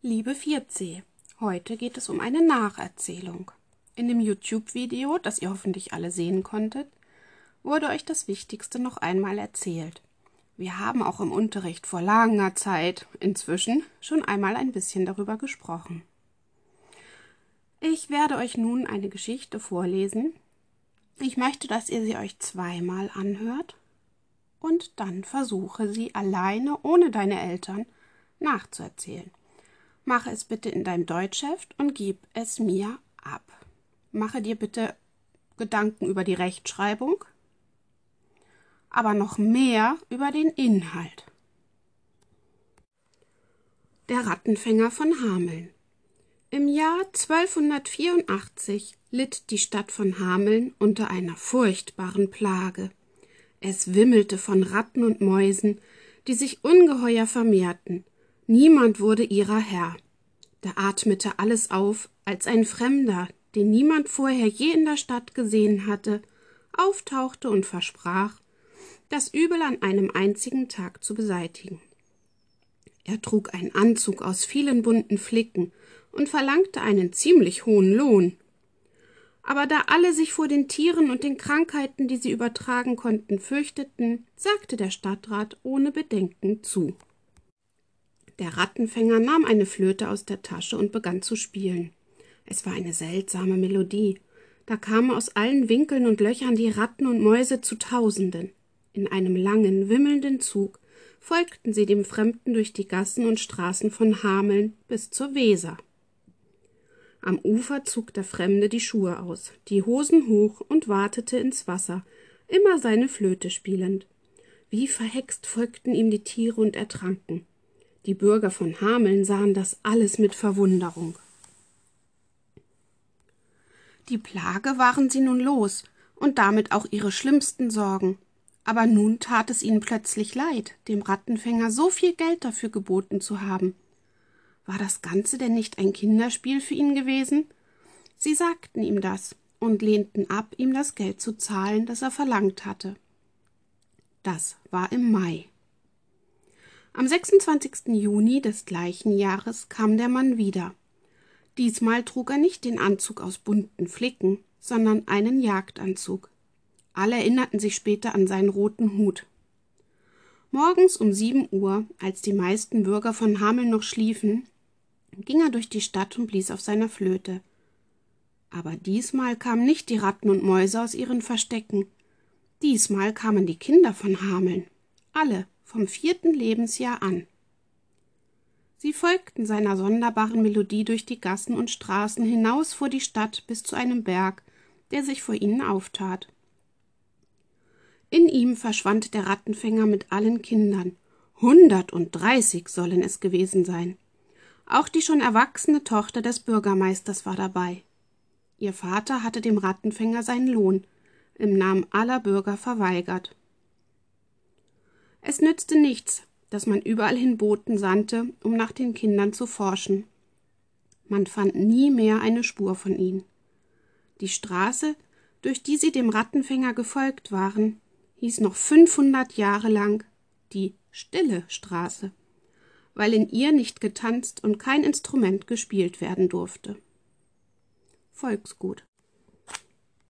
Liebe 4C, heute geht es um eine Nacherzählung. In dem YouTube-Video, das ihr hoffentlich alle sehen konntet, wurde euch das Wichtigste noch einmal erzählt. Wir haben auch im Unterricht vor langer Zeit inzwischen schon einmal ein bisschen darüber gesprochen. Ich werde euch nun eine Geschichte vorlesen. Ich möchte, dass ihr sie euch zweimal anhört und dann versuche sie alleine ohne deine Eltern nachzuerzählen. Mache es bitte in deinem Deutschheft und gib es mir ab. Mache dir bitte Gedanken über die Rechtschreibung, aber noch mehr über den Inhalt. Der Rattenfänger von Hameln. Im Jahr 1284 litt die Stadt von Hameln unter einer furchtbaren Plage. Es wimmelte von Ratten und Mäusen, die sich ungeheuer vermehrten. Niemand wurde ihrer Herr. Da atmete alles auf, als ein Fremder, den niemand vorher je in der Stadt gesehen hatte, auftauchte und versprach, das Übel an einem einzigen Tag zu beseitigen. Er trug einen Anzug aus vielen bunten Flicken und verlangte einen ziemlich hohen Lohn. Aber da alle sich vor den Tieren und den Krankheiten, die sie übertragen konnten, fürchteten, sagte der Stadtrat ohne Bedenken zu. Der Rattenfänger nahm eine Flöte aus der Tasche und begann zu spielen. Es war eine seltsame Melodie. Da kamen aus allen Winkeln und Löchern die Ratten und Mäuse zu Tausenden. In einem langen, wimmelnden Zug folgten sie dem Fremden durch die Gassen und Straßen von Hameln bis zur Weser. Am Ufer zog der Fremde die Schuhe aus, die Hosen hoch und wartete ins Wasser, immer seine Flöte spielend. Wie verhext folgten ihm die Tiere und ertranken. Die Bürger von Hameln sahen das alles mit Verwunderung. Die Plage waren sie nun los und damit auch ihre schlimmsten Sorgen. Aber nun tat es ihnen plötzlich leid, dem Rattenfänger so viel Geld dafür geboten zu haben. War das Ganze denn nicht ein Kinderspiel für ihn gewesen? Sie sagten ihm das und lehnten ab, ihm das Geld zu zahlen, das er verlangt hatte. Das war im Mai. Am 26. Juni des gleichen Jahres kam der Mann wieder. Diesmal trug er nicht den Anzug aus bunten Flicken, sondern einen Jagdanzug. Alle erinnerten sich später an seinen roten Hut. Morgens um sieben Uhr, als die meisten Bürger von Hameln noch schliefen, ging er durch die Stadt und blies auf seiner Flöte. Aber diesmal kamen nicht die Ratten und Mäuse aus ihren Verstecken. Diesmal kamen die Kinder von Hameln, alle vom vierten Lebensjahr an. Sie folgten seiner sonderbaren Melodie durch die Gassen und Straßen hinaus vor die Stadt bis zu einem Berg, der sich vor ihnen auftat. In ihm verschwand der Rattenfänger mit allen Kindern. Hundertunddreißig sollen es gewesen sein. Auch die schon erwachsene Tochter des Bürgermeisters war dabei. Ihr Vater hatte dem Rattenfänger seinen Lohn im Namen aller Bürger verweigert. Es nützte nichts, dass man überall hin Boten sandte, um nach den Kindern zu forschen. Man fand nie mehr eine Spur von ihnen. Die Straße, durch die sie dem Rattenfänger gefolgt waren, hieß noch fünfhundert Jahre lang die Stille Straße weil in ihr nicht getanzt und kein Instrument gespielt werden durfte. Volksgut.